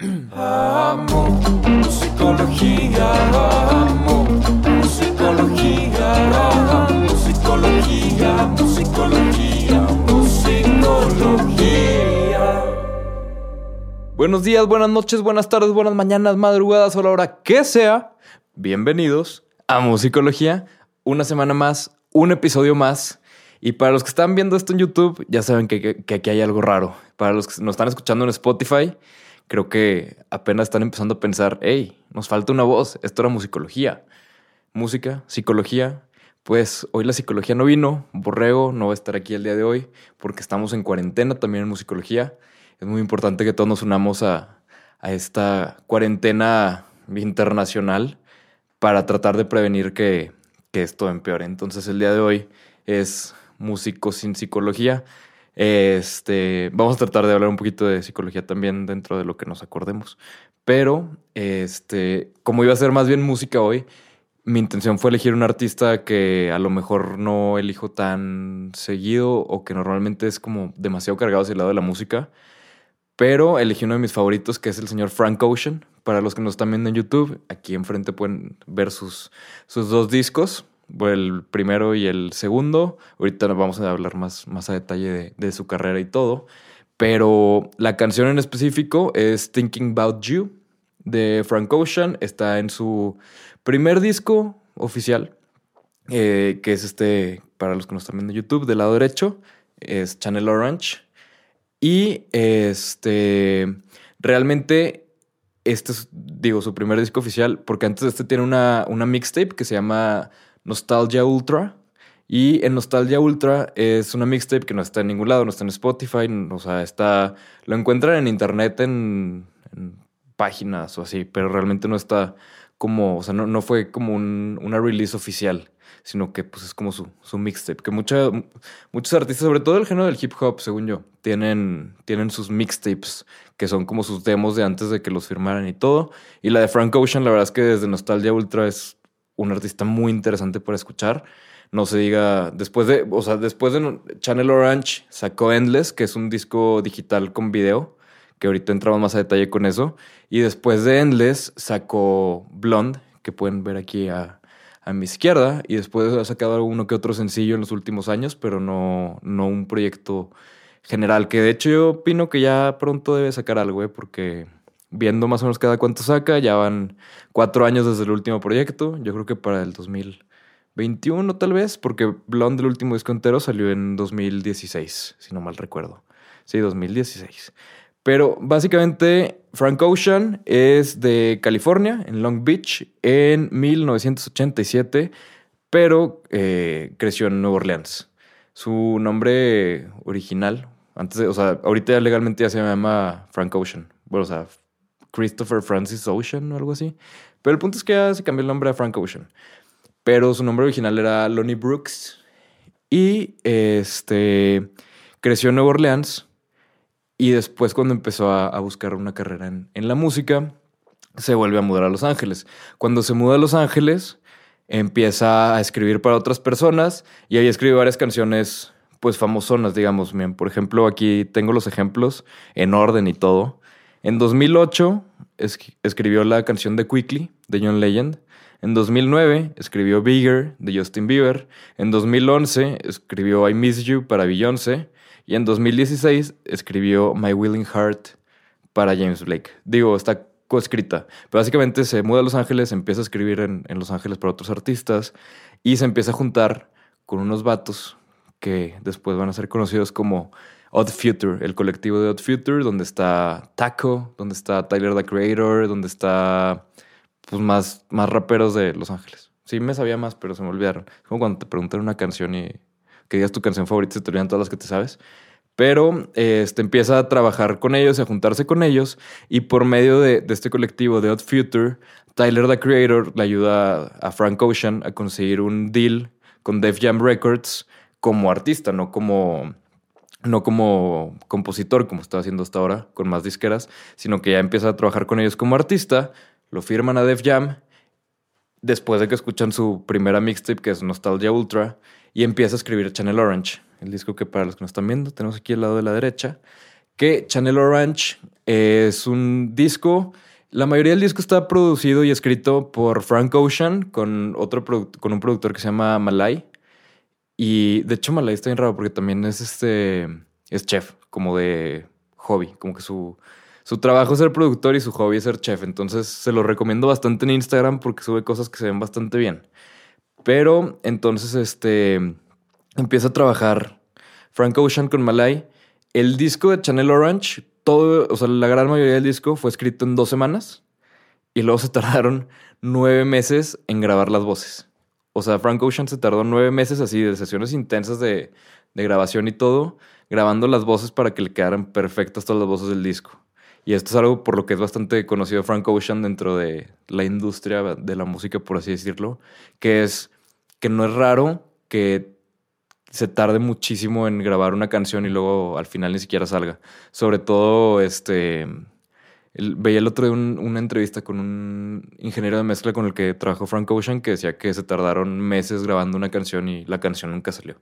Amo musicología, amo musicología, musicología, musicología, musicología. Buenos días, buenas noches, buenas tardes, buenas mañanas, madrugadas o la hora que sea. Bienvenidos a Musicología. Una semana más, un episodio más. Y para los que están viendo esto en YouTube, ya saben que- que aquí hay algo raro. Para los que nos están escuchando en Spotify, creo que apenas están empezando a pensar, hey, nos falta una voz. Esto era musicología. Música, psicología. Pues hoy la psicología no vino. Borrego no va a estar aquí el día de hoy porque estamos en cuarentena también en musicología. Es muy importante que todos nos unamos a, esta cuarentena internacional para tratar de prevenir que esto empeore. Entonces el día de hoy es músico sin psicología. Este, vamos a tratar de hablar un poquito de psicología también dentro de lo que nos acordemos. Pero, este, como iba a ser más bien música hoy, mi intención fue elegir un artista que a lo mejor no elijo tan seguido o que normalmente es como demasiado cargado hacia el lado de la música. Pero elegí uno de mis favoritos, que es el señor Frank Ocean. Para los que nos están viendo en YouTube, aquí enfrente pueden ver sus, sus dos discos, el primero y el segundo. Ahorita vamos a hablar más, más a detalle de, de su carrera y todo. Pero la canción en específico es Thinking About You de Frank Ocean. Está en su primer disco oficial, eh, que es este, para los que nos están viendo en YouTube, del lado derecho, es Channel Orange. Y este, realmente, este es, digo, su primer disco oficial, porque antes este tiene una, una mixtape que se llama Nostalgia Ultra. Y en Nostalgia Ultra es una mixtape que no está en ningún lado, no está en Spotify, o sea, está, lo encuentran en internet en, páginas o así, pero realmente no está como, o sea, no, no fue como un- una release oficial, sino que pues es como su, su mixtape, que mucha, muchos artistas, sobre todo el género del hip hop, según yo, tienen, tienen sus mixtapes, que son como sus demos de antes de que los firmaran y todo. Y la de Frank Ocean, la verdad es que desde Nostalgia Ultra es un artista muy interesante para escuchar. No se diga, después de, o sea, después de Channel Orange sacó Endless, que es un disco digital con video, que ahorita entramos más a detalle con eso. Y después de Endless sacó Blonde, que pueden ver aquí a, a mi izquierda. Y después ha sacado uno que otro sencillo en los últimos años, pero no, no un proyecto general. Que de hecho yo opino que ya pronto debe sacar algo, ¿eh? porque viendo más o menos cada cuánto saca, ya van cuatro años desde el último proyecto. Yo creo que para el 2021 tal vez, porque Blonde, el último disco entero, salió en 2016, si no mal recuerdo. Sí, 2016. Pero básicamente Frank Ocean es de California, en Long Beach, en 1987, pero eh, creció en Nueva Orleans. Su nombre original, antes o sea, ahorita legalmente ya se llama Frank Ocean. Bueno, o sea, Christopher Francis Ocean o algo así. Pero el punto es que ya se cambió el nombre a Frank Ocean. Pero su nombre original era Lonnie Brooks. Y este creció en Nueva Orleans. Y después, cuando empezó a, buscar una carrera en, en la música, se vuelve a mudar a Los Ángeles. Cuando se muda a Los Ángeles, empieza a escribir para otras personas y ahí escribe varias canciones, pues famosonas, digamos. Bien, por ejemplo, aquí tengo los ejemplos en orden y todo. En 2008 es- escribió la canción de Quickly de John Legend. En 2009 escribió Bigger de Justin Bieber. En 2011 escribió I Miss You para Beyoncé. Y en 2016 escribió My Willing Heart para James Blake. Digo, está coescrita. Pero básicamente se muda a Los Ángeles, empieza a escribir en, en Los Ángeles para otros artistas y se empieza a juntar con unos vatos que después van a ser conocidos como Odd Future, el colectivo de Odd Future, donde está Taco, donde está Tyler the Creator, donde está pues más, más raperos de Los Ángeles. Sí, me sabía más, pero se me olvidaron. Es como cuando te preguntan una canción y que digas tu canción favorita y se te olvidan todas las que te sabes. Pero este, empieza a trabajar con ellos, a juntarse con ellos, y por medio de, de este colectivo de Odd Future, Tyler the Creator le ayuda a Frank Ocean a conseguir un deal con Def Jam Records como artista, no como, no como compositor, como estaba haciendo hasta ahora, con más disqueras, sino que ya empieza a trabajar con ellos como artista, lo firman a Def Jam, después de que escuchan su primera mixtape, que es Nostalgia Ultra, y empieza a escribir Channel Orange, el disco que para los que nos están viendo tenemos aquí al lado de la derecha, que Channel Orange es un disco. La mayoría del disco está producido y escrito por Frank Ocean con, otro con un productor que se llama Malay. Y de hecho, Malay está bien raro porque también es este. Es chef, como de hobby. Como que su, su trabajo es ser productor y su hobby es ser chef. Entonces se lo recomiendo bastante en Instagram porque sube cosas que se ven bastante bien. Pero entonces este empieza a trabajar Frank Ocean con Malay. El disco de Channel Orange, todo, o sea, la gran mayoría del disco fue escrito en dos semanas y luego se tardaron nueve meses en grabar las voces. O sea, Frank Ocean se tardó nueve meses así de sesiones intensas de, grabación y todo, grabando las voces para que le quedaran perfectas todas las voces del disco. Y esto es algo por lo que es bastante conocido Frank Ocean dentro de la industria de la música, por así decirlo, que es que no es raro que se tarde muchísimo en grabar una canción y luego al final ni siquiera salga. Sobre todo, este, el- veía el otro día un- una entrevista con un ingeniero de mezcla con el que trabajó Frank Ocean que decía que se tardaron meses grabando una canción y la canción nunca salió.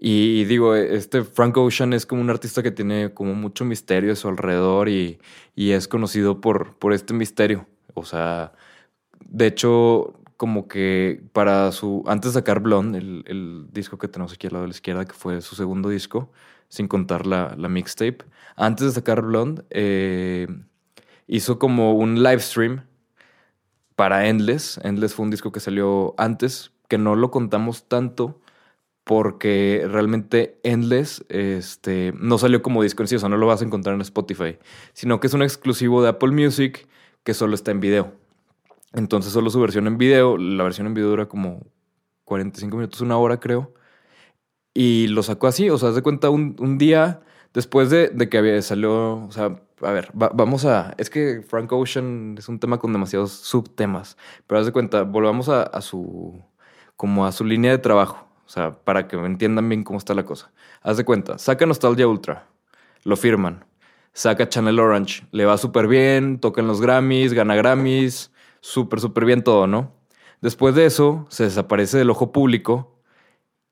Y, y digo, este Frank Ocean es como un artista que tiene como mucho misterio a su alrededor y, y es conocido por, por este misterio. O sea, de hecho, como que para su. Antes de sacar Blonde, el, el disco que tenemos aquí al lado de la izquierda, que fue su segundo disco, sin contar la, la mixtape. Antes de sacar Blonde, eh, hizo como un live stream para Endless. Endless fue un disco que salió antes, que no lo contamos tanto porque realmente Endless este, no salió como disco en sí, o sea, no lo vas a encontrar en Spotify, sino que es un exclusivo de Apple Music que solo está en video. Entonces solo su versión en video, la versión en video dura como 45 minutos, una hora creo. Y lo sacó así, o sea, haz de cuenta un, un día después de, de que había salió, o sea, a ver, va- vamos a, es que Frank Ocean es un tema con demasiados subtemas, pero haz de cuenta, volvamos a, su, como a su línea de trabajo, o sea, para que entiendan bien cómo está la cosa. Haz de cuenta, saca Nostalgia Ultra, lo firman, saca Channel Orange, le va súper bien, toca en los Grammys, gana Grammys, súper, súper bien todo, ¿no? Después de eso, se desaparece del ojo público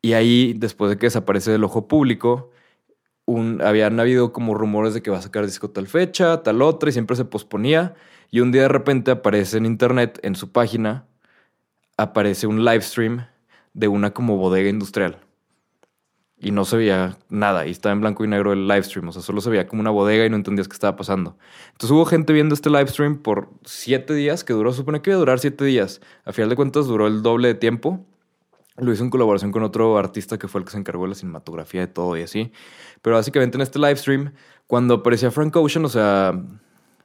y ahí, después de que desaparece del ojo público, un, habían habido como rumores de que va a sacar disco tal fecha, tal otra, y siempre se posponía. Y un día de repente aparece en internet, en su página, aparece un live stream de una como bodega industrial. Y no se veía nada, y estaba en blanco y negro el live stream, o sea, solo se veía como una bodega y no entendías qué estaba pasando. Entonces hubo gente viendo este live stream por siete días, que duró, supone que iba a durar siete días. A final de cuentas duró el doble de tiempo. Lo hizo en colaboración con otro artista que fue el que se encargó de la cinematografía de todo y así. Pero básicamente en este live stream, cuando aparecía Frank Ocean, o sea,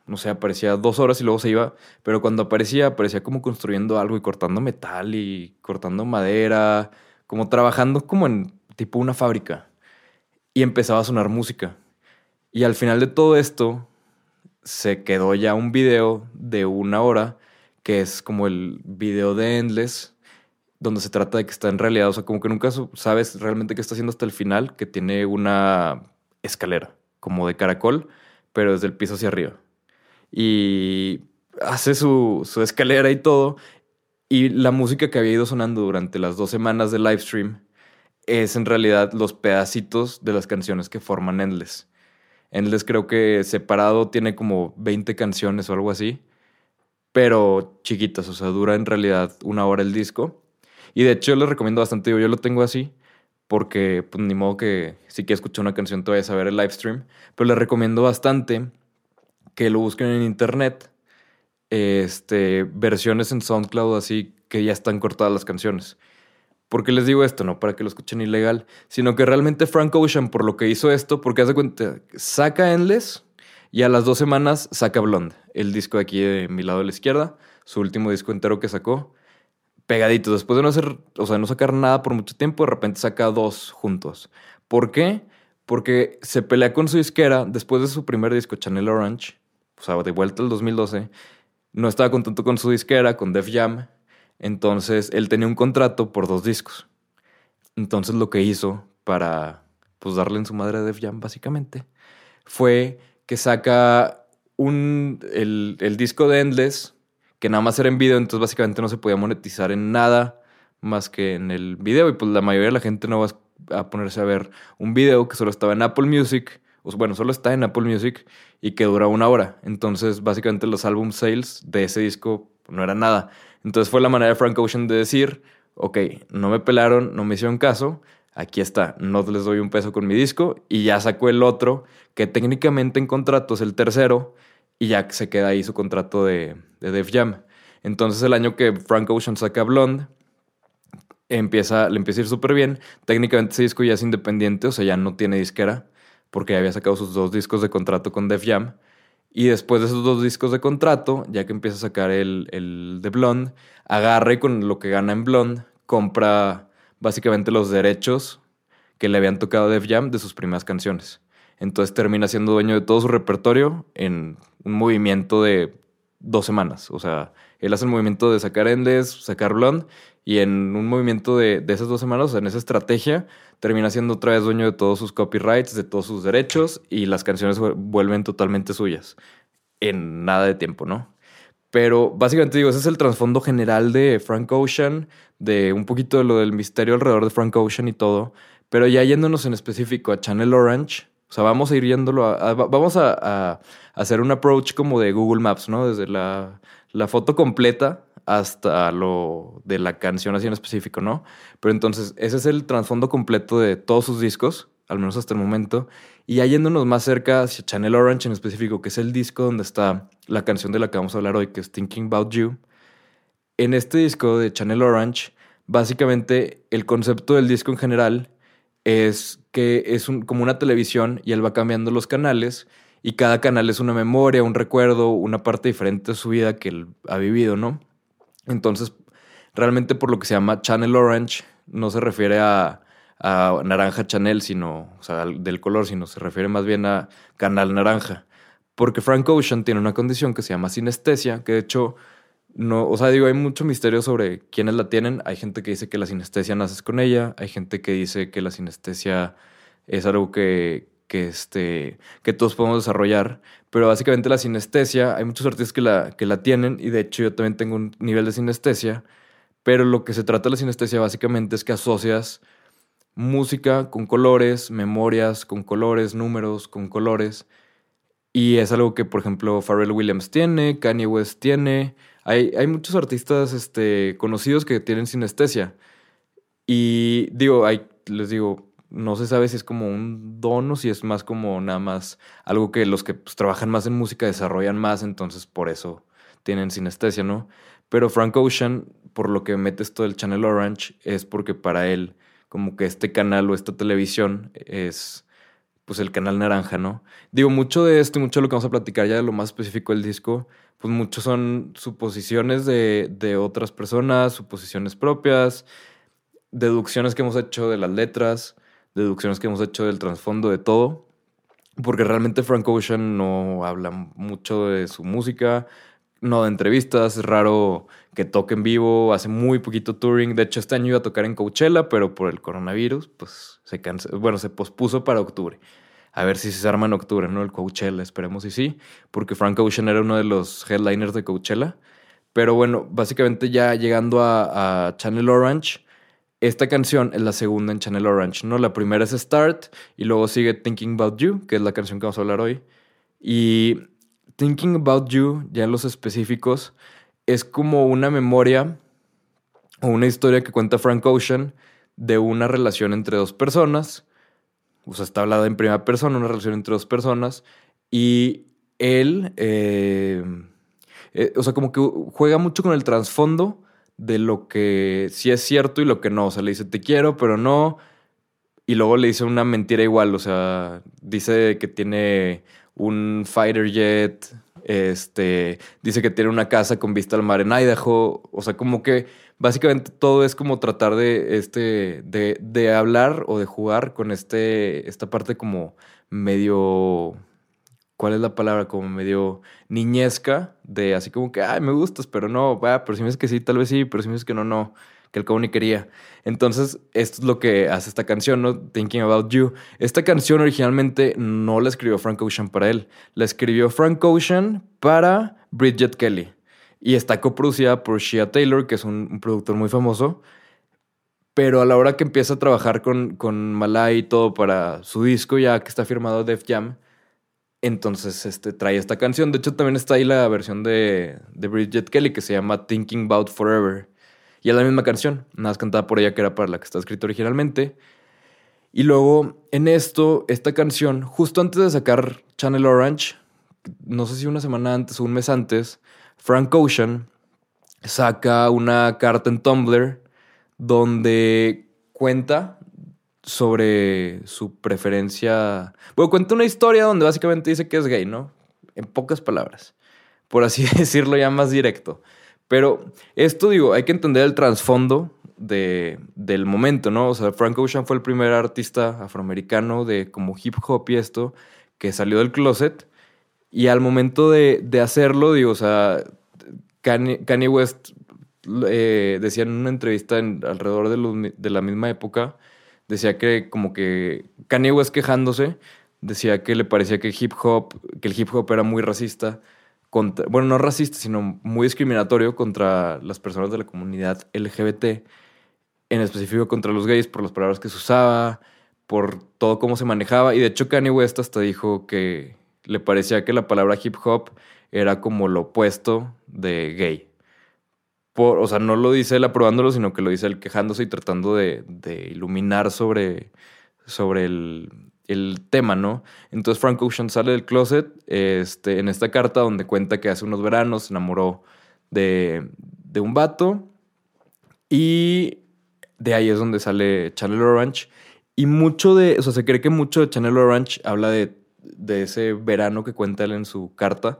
no sé, aparecía dos horas y luego se iba, pero cuando aparecía, aparecía como construyendo algo y cortando metal y cortando madera, como trabajando como en tipo una fábrica. Y empezaba a sonar música. Y al final de todo esto, se quedó ya un video de una hora, que es como el video de Endless, donde se trata de que está en realidad, o sea, como que nunca sabes realmente qué está haciendo hasta el final, que tiene una escalera, como de caracol, pero desde el piso hacia arriba. Y hace su, su escalera y todo, y la música que había ido sonando durante las dos semanas de live stream es en realidad los pedacitos de las canciones que forman Endless. Endless creo que separado tiene como 20 canciones o algo así, pero chiquitas, o sea, dura en realidad una hora el disco. Y de hecho yo les recomiendo bastante, digo, yo lo tengo así, porque pues ni modo que si quieres escuchar una canción te vayas a ver el live stream, pero les recomiendo bastante que lo busquen en internet, este, versiones en SoundCloud así que ya están cortadas las canciones. ¿Por qué les digo esto? No para que lo escuchen ilegal, sino que realmente Frank Ocean, por lo que hizo esto, porque hace cuenta, saca Endless y a las dos semanas saca Blonde, el disco de aquí de mi lado de la izquierda, su último disco entero que sacó, pegaditos. Después de no hacer, o sea, no sacar nada por mucho tiempo, de repente saca dos juntos. ¿Por qué? Porque se pelea con su disquera después de su primer disco, Channel Orange, o sea, de vuelta al 2012. No estaba contento con su disquera, con Def Jam. Entonces, él tenía un contrato por dos discos. Entonces, lo que hizo para, pues, darle en su madre a Def Jam, básicamente, fue que saca un, el, el disco de Endless, que nada más era en video, entonces básicamente no se podía monetizar en nada más que en el video. Y pues la mayoría de la gente no va a ponerse a ver un video que solo estaba en Apple Music o bueno, solo está en Apple Music y que dura una hora. Entonces, básicamente los album sales de ese disco no eran nada. Entonces fue la manera de Frank Ocean de decir, ok, no me pelaron, no me hicieron caso, aquí está, no les doy un peso con mi disco y ya sacó el otro, que técnicamente en contrato es el tercero y ya se queda ahí su contrato de, de Def Jam. Entonces el año que Frank Ocean saca Blonde, empieza, le empieza a ir súper bien. Técnicamente ese disco ya es independiente, o sea, ya no tiene disquera, porque ya había sacado sus dos discos de contrato con Def Jam. Y después de esos dos discos de contrato, ya que empieza a sacar el, el de Blonde, agarra y con lo que gana en Blonde, compra básicamente los derechos que le habían tocado a Def Jam de sus primeras canciones. Entonces termina siendo dueño de todo su repertorio en un movimiento de dos semanas. O sea, él hace el movimiento de sacar Endless, sacar Blonde, y en un movimiento de, de esas dos semanas, en esa estrategia, termina siendo otra vez dueño de todos sus copyrights, de todos sus derechos, y las canciones vuelven totalmente suyas. En nada de tiempo, ¿no? Pero básicamente digo, ese es el trasfondo general de Frank Ocean, de un poquito de lo del misterio alrededor de Frank Ocean y todo. Pero ya yéndonos en específico a Channel Orange, o sea, vamos a ir yéndolo a, vamos a, a, hacer un approach como de Google Maps, ¿no? Desde la, la foto completa hasta lo de la canción así en específico, ¿no? Pero entonces, ese es el trasfondo completo de todos sus discos, al menos hasta el momento. Y ya yéndonos más cerca hacia Channel Orange en específico, que es el disco donde está la canción de la que vamos a hablar hoy, que es Thinking About You. En este disco de Channel Orange, básicamente el concepto del disco en general es que es como una televisión y él va cambiando los canales y cada canal es una memoria, un recuerdo, una parte diferente de su vida que él ha vivido, ¿no? Entonces, realmente por lo que se llama Channel Orange, no se refiere a, naranja Chanel, sino, o sea, del color, sino se refiere más bien a canal naranja. Porque Frank Ocean tiene una condición que se llama sinestesia, que de hecho no, o sea, digo, hay mucho misterio sobre quiénes la tienen. Hay gente que dice que la sinestesia naces con ella, hay gente que dice que la sinestesia es algo que, que, este, que todos podemos desarrollar, pero básicamente la sinestesia, hay muchos artistas que la, que la tienen y de hecho yo también tengo un nivel de sinestesia, pero lo que se trata de la sinestesia básicamente es que asocias música con colores, memorias con colores, números con colores. Y es algo que, por ejemplo, Pharrell Williams tiene, Kanye West tiene, hay, muchos artistas este, conocidos que tienen sinestesia. Y digo, hay, les digo, no se sabe si es como un don o si es más como nada más algo que los que pues, trabajan más en música desarrollan más, entonces por eso tienen sinestesia, ¿no? Pero Frank Ocean, por lo que mete esto del Channel Orange, es porque para él, como que este canal o esta televisión es pues el canal naranja, ¿no? Digo, mucho de esto y mucho de lo que vamos a platicar ya de lo más específico del disco, pues muchos son suposiciones de, de otras personas, suposiciones propias, deducciones que hemos hecho de las letras, deducciones que hemos hecho del trasfondo de todo, porque realmente Frank Ocean no habla mucho de su música, no de entrevistas, es raro que toque en vivo, hace muy poquito touring. De hecho, este año iba a tocar en Coachella, pero por el coronavirus, pues se canceló, bueno, se pospuso para octubre. A ver si se arma en octubre, ¿no? El Coachella, esperemos y sí, porque Frank Ocean era uno de los headliners de Coachella. Pero bueno, básicamente ya llegando a, a Channel Orange, esta canción es la segunda en Channel Orange, ¿no? La primera es Start y luego sigue Thinking About You, que es la canción que vamos a hablar hoy. Y Thinking About You, ya en los específicos, es como una memoria o una historia que cuenta Frank Ocean de una relación entre dos personas. O sea, está hablada en primera persona, una relación entre dos personas. Y él, eh, eh, o sea, como que juega mucho con el trasfondo de lo que sí es cierto y lo que no. O sea, le dice te quiero, pero no. Y luego le dice una mentira igual. O sea, dice que tiene un fighter jet, este, dice que tiene una casa con vista al mar en Idaho, o sea, como que básicamente todo es como tratar de, este, de, de hablar o de jugar con este, esta parte como medio, ¿cuál es la palabra? Como medio niñesca, de así como que, ay, me gustas, pero no, va, pero si me dices que sí, tal vez sí, pero si me dices que no, no que el ni quería. Entonces, esto es lo que hace esta canción, ¿no? Thinking About You. Esta canción originalmente no la escribió Frank Ocean para él, la escribió Frank Ocean para Bridget Kelly. Y está coproducida por Shia Taylor, que es un, productor muy famoso. Pero a la hora que empieza a trabajar con, con Malay y todo para su disco, ya que está firmado Def Jam, entonces este, trae esta canción. De hecho, también está ahí la versión de, de Bridget Kelly que se llama Thinking About Forever. Y es la misma canción, nada más cantada por ella que era para la que está escrita originalmente. Y luego, en esto, esta canción, justo antes de sacar Channel Orange, no sé si una semana antes o un mes antes, Frank Ocean saca una carta en Tumblr donde cuenta sobre su preferencia. Bueno, cuenta una historia donde básicamente dice que es gay, ¿no? En pocas palabras. Por así decirlo ya más directo. Pero esto, digo, hay que entender el trasfondo de, del momento, ¿no? O sea, Frank Ocean fue el primer artista afroamericano de como hip hop y esto que salió del closet. Y al momento de, de hacerlo, digo, o sea, Kanye, West eh, decía en una entrevista en, alrededor de, de la misma época, decía que como que Kanye West quejándose, decía que le parecía que hip hop, que el hip hop era muy racista bueno, no racista, sino muy discriminatorio contra las personas de la comunidad LGBT, en específico contra los gays por las palabras que se usaba, por todo cómo se manejaba. Y de hecho Kanye West hasta dijo que le parecía que la palabra hip hop era como lo opuesto de gay. Por, o sea, no lo dice él aprobándolo, sino que lo dice él quejándose y tratando de, de iluminar sobre, sobre el, el tema, ¿no? Entonces Frank Ocean sale del closet este, en esta carta donde cuenta que hace unos veranos se enamoró de, de un vato y de ahí es donde sale Channel Orange. Y mucho de, o sea, se cree que mucho de Channel Orange habla de, de ese verano que cuenta él en su carta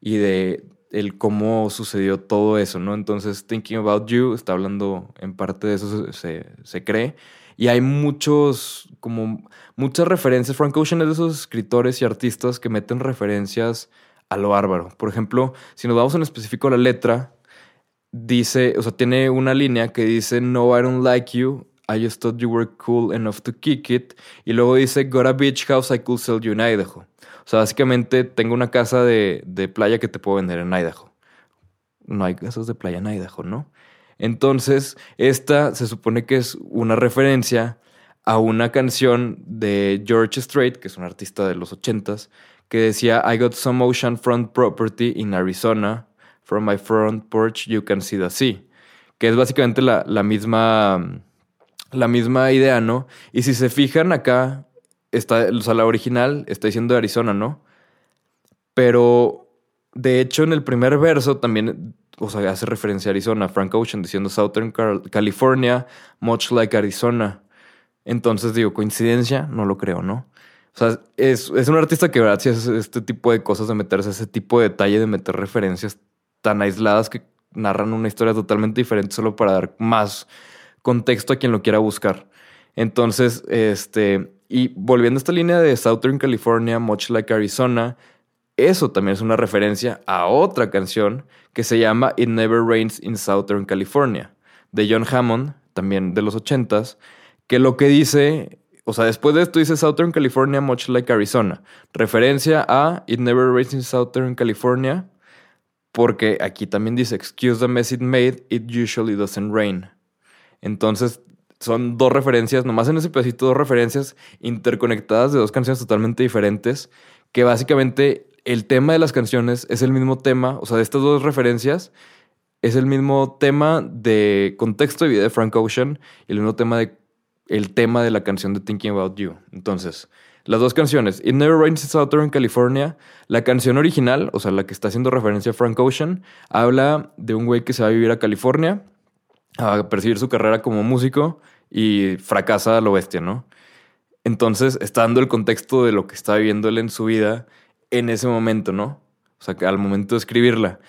y de el cómo sucedió todo eso, ¿no? Entonces, Thinking About You está hablando en parte de eso, se, se cree. Y hay muchos, como muchas referencias. Frank Ocean es de esos escritores y artistas que meten referencias a lo bárbaro. Por ejemplo, si nos vamos en específico a la letra, dice, o sea, tiene una línea que dice, No, I don't like you. I just thought you were cool enough to kick it. Y luego dice, Got a beach house I could sell you in Idaho. O sea, básicamente tengo una casa de, de playa que te puedo vender en Idaho. No hay casas de playa en Idaho, ¿no? Entonces, esta se supone que es una referencia a una canción de George Strait, que es un artista de los ochentas, que decía I got some ocean front property in Arizona. From my front porch you can see the sea. Que es básicamente la, la misma. La misma idea, ¿no? Y si se fijan acá, está, la original está diciendo Arizona, ¿no? Pero de hecho, en el primer verso también o sea, hace referencia a Arizona, Frank Ocean diciendo Southern California, much like Arizona. Entonces digo, coincidencia, no lo creo, ¿no? O sea, es, un artista que ¿verdad? hace este tipo de cosas, de meterse ese tipo de detalle, de meter referencias tan aisladas que narran una historia totalmente diferente solo para dar más contexto a quien lo quiera buscar. Entonces, este, y volviendo a esta línea de Southern California, much like Arizona, eso también es una referencia a otra canción que se llama It Never Rains in Southern California, de John Hammond, también de los ochentas, que lo que dice, o sea, después de esto dice Southern California, much like Arizona, referencia a It Never Rains in Southern California, porque aquí también dice, excuse the mess it made, it usually doesn't rain. Entonces, son dos referencias, nomás en ese pedacito, dos referencias interconectadas de dos canciones totalmente diferentes, que básicamente el tema de las canciones es el mismo tema, o sea, de estas dos referencias, es el mismo tema de contexto de vida de Frank Ocean y el mismo tema de el tema de la canción de Thinking About You. Entonces, las dos canciones, It Never Rains in Southern California, la canción original, o sea, la que está haciendo referencia a Frank Ocean, habla de un güey que se va a vivir a California a perseguir su carrera como músico y fracasa a lo bestia, ¿no? Entonces, está dando el contexto de lo que está viviendo él en su vida en ese momento, ¿no? O sea, al momento de escribirla.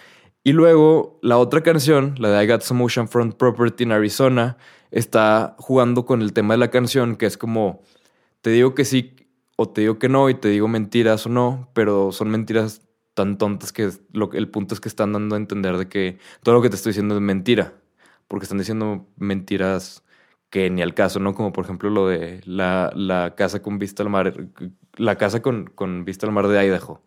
Y luego la otra canción, la de I Got Some Ocean Front Property in Arizona, está jugando con el tema de la canción, que es como, te digo que sí o te digo que no y te digo mentiras o no, pero son mentiras tan tontas que lo, el punto es que están dando a entender de que todo lo que te estoy diciendo es mentira, porque están diciendo mentiras que ni al caso, ¿no? Como por ejemplo lo de la, la casa con vista al mar, la casa con, con, vista al mar de Idaho.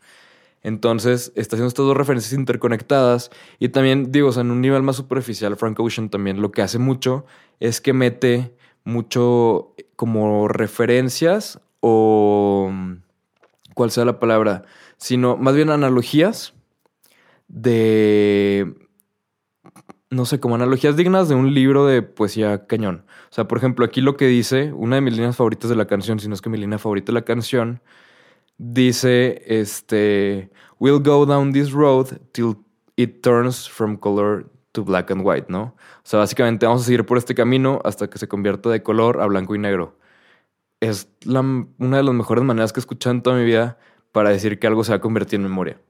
Entonces, está haciendo estas dos referencias interconectadas. Y también, digo, o sea, en un nivel más superficial, Frank Ocean también lo que hace mucho es que mete mucho como referencias o. ¿Cuál sea la palabra? Sino más bien analogías de. No sé, como analogías dignas de un libro de poesía cañón. O sea, por ejemplo, aquí lo que dice, una de mis líneas favoritas de la canción, si no es que mi línea favorita de la canción, dice, este, we'll go down this road till it turns from color to black and white, ¿no? O sea, básicamente vamos a seguir por este camino hasta que se convierta de color a blanco y negro. Es una de las mejores maneras que he escuchado en toda mi vida para decir que algo se va a convertir en memoria.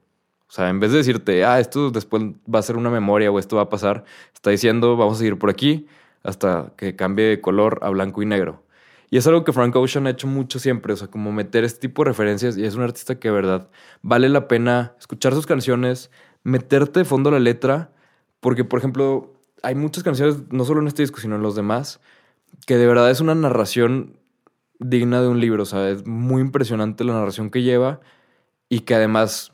O sea, en vez de decirte, ah, esto después va a ser una memoria o esto va a pasar, está diciendo, vamos a seguir por aquí hasta que cambie de color a blanco y negro. Y es algo que Frank Ocean ha hecho mucho siempre, o sea, como meter este tipo de referencias y es un artista que de verdad vale la pena escuchar sus canciones, meterte de fondo la letra, porque por ejemplo, hay muchas canciones, no solo en este disco, sino en los demás, que de verdad es una narración digna de un libro, o sea, es muy impresionante la narración que lleva y que además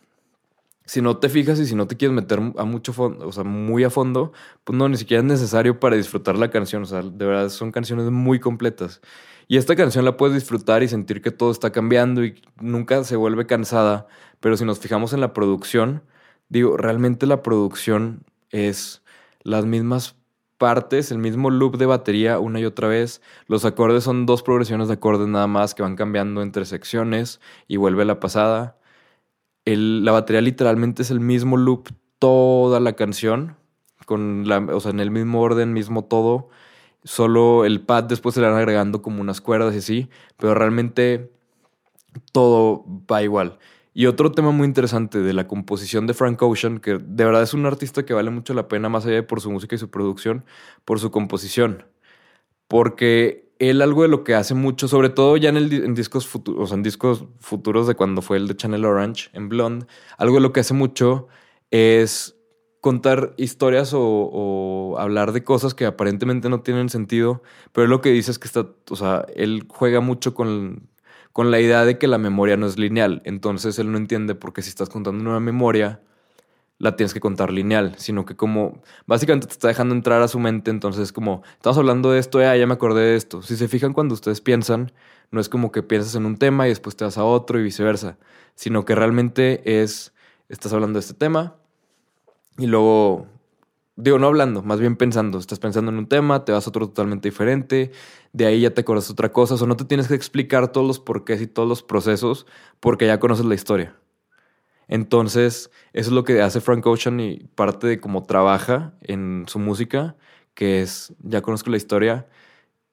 si no te fijas y si no te quieres meter a mucho fondo, o sea, muy a fondo, pues no, ni siquiera es necesario para disfrutar la canción. O sea, de verdad son canciones muy completas. Y esta canción la puedes disfrutar y sentir que todo está cambiando y nunca se vuelve cansada. Pero si nos fijamos en la producción, digo, realmente la producción es las mismas partes, el mismo loop de batería una y otra vez. Los acordes son dos progresiones de acordes nada más que van cambiando entre secciones y vuelve la pasada la batería literalmente es el mismo loop toda la canción, con la, o sea, en el mismo orden, mismo todo. Solo el pad después se le van agregando como unas cuerdas y así, pero realmente todo va igual. Y otro tema muy interesante de la composición de Frank Ocean, que de verdad es un artista que vale mucho la pena, más allá de por su música y su producción, por su composición. Porque él algo de lo que hace mucho, sobre todo ya en, en discos futuros, en discos futuros de cuando fue el de Channel Orange, en Blonde, algo de lo que hace mucho es contar historias o, hablar de cosas que aparentemente no tienen sentido, pero lo que dice es que está, o sea, él juega mucho con, con la idea de que la memoria no es lineal, entonces él no entiende por qué si estás contando una memoria, la tienes que contar lineal, sino que como básicamente te está dejando entrar a su mente, entonces como estamos hablando de esto, ya me acordé de esto. Si se fijan cuando ustedes piensan, no es como que piensas en un tema y después te vas a otro y viceversa, sino que realmente es, estás hablando de este tema y luego, digo, no hablando, más bien pensando, estás pensando en un tema, te vas a otro totalmente diferente, de ahí ya te acuerdas otra cosa, o no te tienes que explicar todos los porqués y todos los procesos porque ya conoces la historia. Entonces, eso es lo que hace Frank Ocean y parte de cómo trabaja en su música, que es, ya conozco la historia,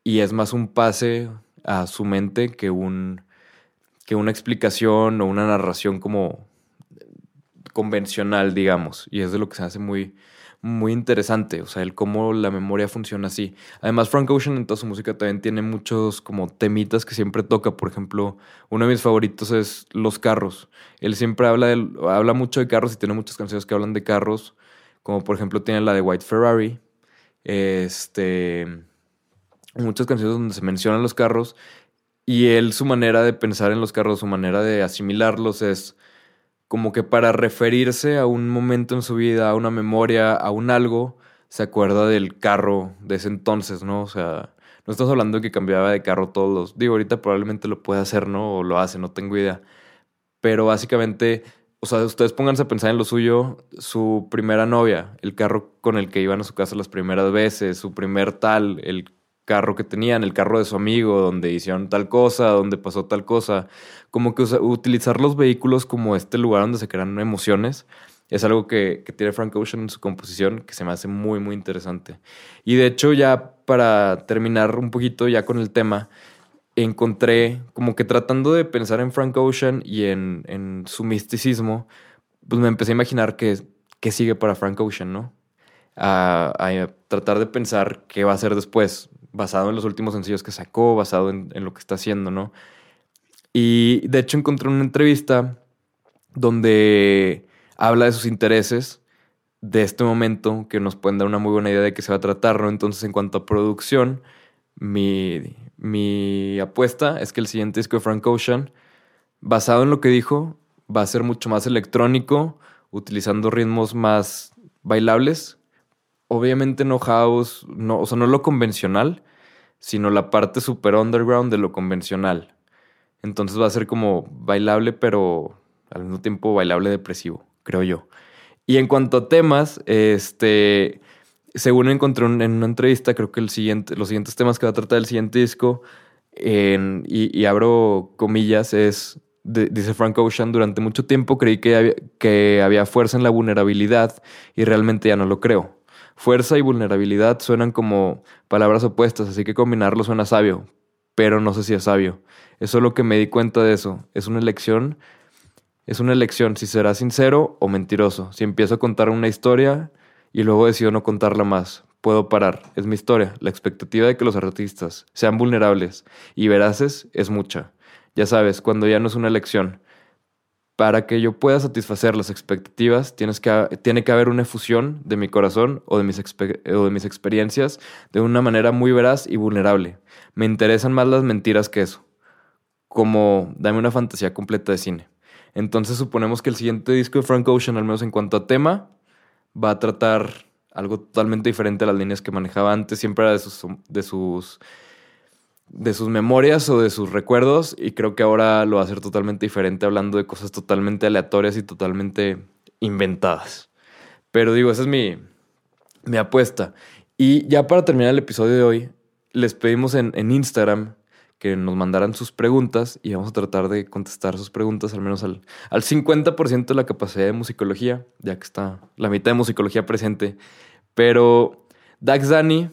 y es más un pase a su mente que, un, que una explicación o una narración como convencional, digamos. Y es de lo que se hace muy, muy interesante, o sea, el cómo la memoria funciona así. Además, Frank Ocean en toda su música también tiene muchos como temitas que siempre toca. Por ejemplo, uno de mis favoritos es los carros. Él siempre habla, de, habla mucho de carros y tiene muchas canciones que hablan de carros, como por ejemplo tiene la de White Ferrari. Este, muchas canciones donde se mencionan los carros y él su manera de pensar en los carros, su manera de asimilarlos es como que para referirse a un momento en su vida, a una memoria, a un algo, se acuerda del carro de ese entonces, ¿no? O sea, no estamos hablando de que cambiaba de carro todos los... Digo, ahorita probablemente lo puede hacer, ¿no? O lo hace, no tengo idea. Pero básicamente, o sea, ustedes pónganse a pensar en lo suyo, su primera novia, el carro con el que iban a su casa las primeras veces, su primer tal, el carro que tenían, el carro de su amigo, donde hicieron tal cosa, donde pasó tal cosa. Como que utilizar los vehículos como este lugar donde se crean emociones es algo que, que, tiene Frank Ocean en su composición que se me hace muy, muy interesante. Y de hecho, ya para terminar un poquito ya con el tema, encontré como que tratando de pensar en Frank Ocean y en, en su misticismo, pues me empecé a imaginar que, que sigue para Frank Ocean, ¿no? A, a, tratar de pensar qué va a hacer después basado en los últimos sencillos que sacó, basado en, lo que está haciendo, ¿no? Y de hecho encontré una entrevista donde habla de sus intereses de este momento que nos pueden dar una muy buena idea de qué se va a tratar, ¿no? Entonces, en cuanto a producción, mi, mi apuesta es que el siguiente disco de Frank Ocean, basado en lo que dijo, va a ser mucho más electrónico, utilizando ritmos más bailables. Obviamente no house, no, o sea, no lo convencional, sino la parte super underground de lo convencional. Entonces va a ser como bailable, pero al mismo tiempo bailable depresivo, creo yo. Y en cuanto a temas, este, según encontré en una entrevista, creo que el siguiente, los siguientes temas que va a tratar el siguiente disco, y, abro comillas, es, dice Frank Ocean, durante mucho tiempo creí que había, que había fuerza en la vulnerabilidad y realmente ya no lo creo. Fuerza y vulnerabilidad suenan como palabras opuestas, así que combinarlo suena sabio, pero no sé si es sabio. Eso es lo que me di cuenta de eso. Es una elección es una elección si será sincero o mentiroso. Si empiezo a contar una historia y luego decido no contarla más, puedo parar. Es mi historia. La expectativa de que los artistas sean vulnerables y veraces es mucha. Ya sabes, cuando ya no es una elección. Para que yo pueda satisfacer las expectativas, tiene que haber una efusión de mi corazón o de, mis experiencias de una manera muy veraz y vulnerable. Me interesan más las mentiras que eso. Como dame una fantasía completa de cine. Entonces suponemos que el siguiente disco de Frank Ocean, al menos en cuanto a tema, va a tratar algo totalmente diferente a las líneas que manejaba antes. Siempre era de sus, de sus memorias o de sus recuerdos y creo que ahora lo va a hacer totalmente diferente, hablando de cosas totalmente aleatorias y totalmente inventadas. Pero digo, esa es mi, mi apuesta. Y ya para terminar el episodio de hoy, les pedimos en, en Instagram que nos mandaran sus preguntas y vamos a tratar de contestar sus preguntas al menos al, al 50% de la capacidad de musicología, ya que está la mitad de musicología presente. Pero Dax Dani,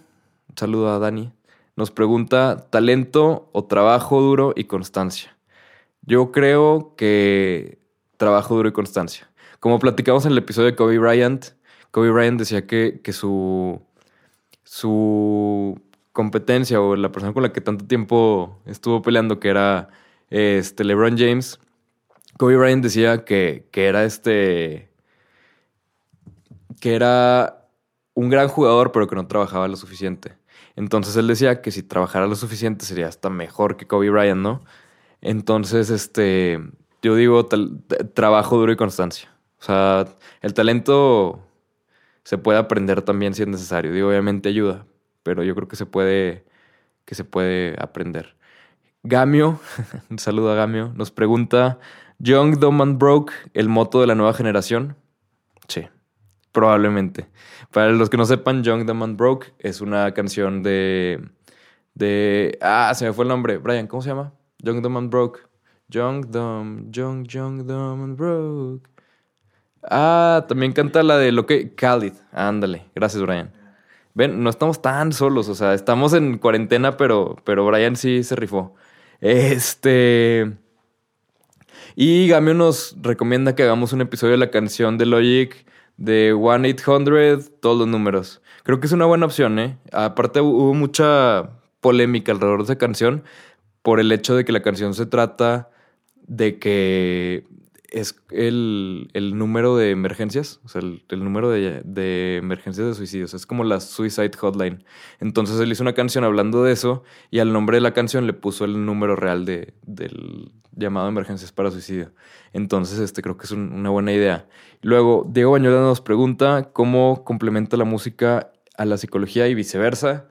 un saludo a Dani, nos pregunta talento o trabajo duro y constancia. Yo creo que trabajo duro y constancia. Como platicamos en el episodio de Kobe Bryant, Kobe Bryant decía que, que su, su competencia o la persona con la que tanto tiempo estuvo peleando, que era este LeBron James, Kobe Bryant decía que, que era este. que era un gran jugador, pero que no trabajaba lo suficiente. Entonces él decía que si trabajara lo suficiente sería hasta mejor que Kobe Bryant, ¿no? Entonces, este. Yo digo trabajo duro y constancia. O sea, el talento se puede aprender también si es necesario. Digo, obviamente ayuda, pero yo creo que se puede, que se puede aprender. Gamio, un saludo a Gamio, nos pregunta, Young, Dumb and Broke, el moto de la nueva generación. Sí, probablemente. Para los que no sepan, Young, Dumb and Broke es una canción de... de ah, se me fue el nombre. Brian, ¿cómo se llama? Young, Dumb and Broke. Young, Dumb, Young, Young, Dumb and Broke. Ah, también canta la de lo que... Khalid. Ándale. Gracias, Brian. Ven, no estamos tan solos, o sea, estamos en cuarentena, pero, pero Brian sí se rifó. Este. Y Gamio nos recomienda que hagamos un episodio de la canción de Logic de 1-800, todos los números. Creo que es una buena opción, ¿eh? Aparte hubo mucha polémica alrededor de esa canción por el hecho de que la canción se trata de que es el, número de emergencias, o sea, el, número de, emergencias de suicidios. Es como la Suicide Hotline. Entonces él hizo una canción hablando de eso y al nombre de la canción le puso el número real de, del llamado emergencias para suicidio. Entonces, este creo que es una buena idea. Luego, Diego Bañola nos pregunta cómo complementa la música a la psicología y viceversa.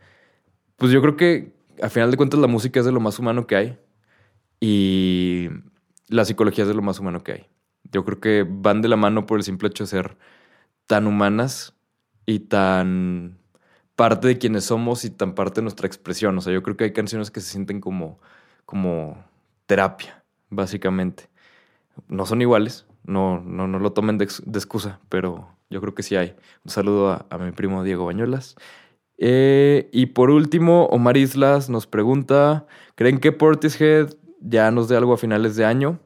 Pues yo creo que a final de cuentas la música es de lo más humano que hay. Y la psicología es de lo más humano que hay. Yo creo que van de la mano por el simple hecho de ser tan humanas y tan parte de quienes somos y tan parte de nuestra expresión. O sea, yo creo que hay canciones que se sienten como, como terapia, básicamente. No son iguales, no, no, no lo tomen de, excusa, pero yo creo que sí hay. Un saludo a, mi primo Diego Bañuelas. Eh, y por último, Omar Islas nos pregunta, ¿creen que Portishead ya nos dé algo a finales de año.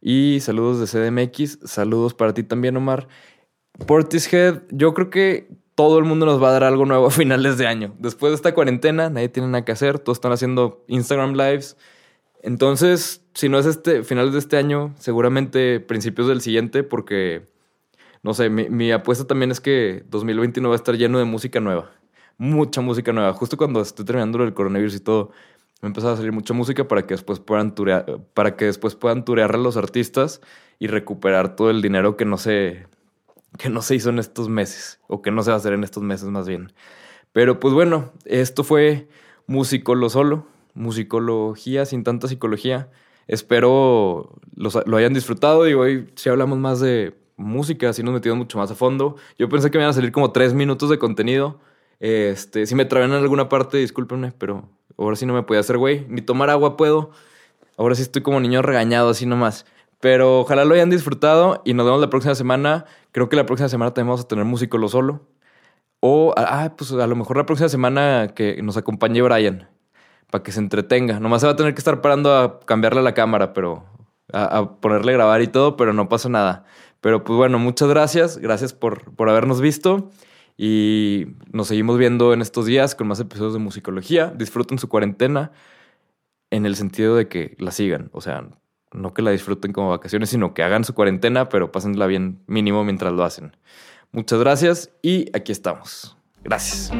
Y saludos de CDMX, saludos para ti también, Omar. Portishead, yo creo que todo el mundo nos va a dar algo nuevo a finales de año. Después de esta cuarentena, nadie tiene nada que hacer, todos están haciendo Instagram Lives. Entonces, si no es este finales de este año, seguramente principios del siguiente, porque, no sé, mi, apuesta también es que 2021 va a estar lleno de música nueva. Mucha música nueva. Justo cuando estoy terminando el coronavirus y todo, Me ha empezado a salir mucha música para que después puedan turear, para que después puedan a los artistas y recuperar todo el dinero que no se que no se hizo en estos meses o que no se va a hacer en estos meses más bien. Pero pues bueno, esto fue Musicolo solo, musicología sin tanta psicología. Espero lo hayan disfrutado y hoy si hablamos más de música, así nos metimos mucho más a fondo. Yo pensé que me iban a salir como tres minutos de contenido. Este, si me traen en alguna parte, discúlpenme, pero ahora sí no me podía hacer güey. Ni tomar agua puedo. Ahora sí estoy como niño regañado, así nomás. Pero ojalá lo hayan disfrutado y nos vemos la próxima semana. Creo que la próxima semana también vamos a tener músico lo solo. O, ah, pues a lo mejor la próxima semana que nos acompañe Brian para que se entretenga. Nomás se va a tener que estar parando a cambiarle la cámara, pero a, ponerle a grabar y todo, pero no pasa nada. Pero pues bueno, muchas gracias. Gracias por, por habernos visto. Y nos seguimos viendo en estos días con más episodios de musicología. Disfruten su cuarentena en el sentido de que la sigan. O sea, no que la disfruten como vacaciones, sino que hagan su cuarentena, pero pásenla bien mínimo mientras lo hacen. Muchas gracias y aquí estamos. Gracias.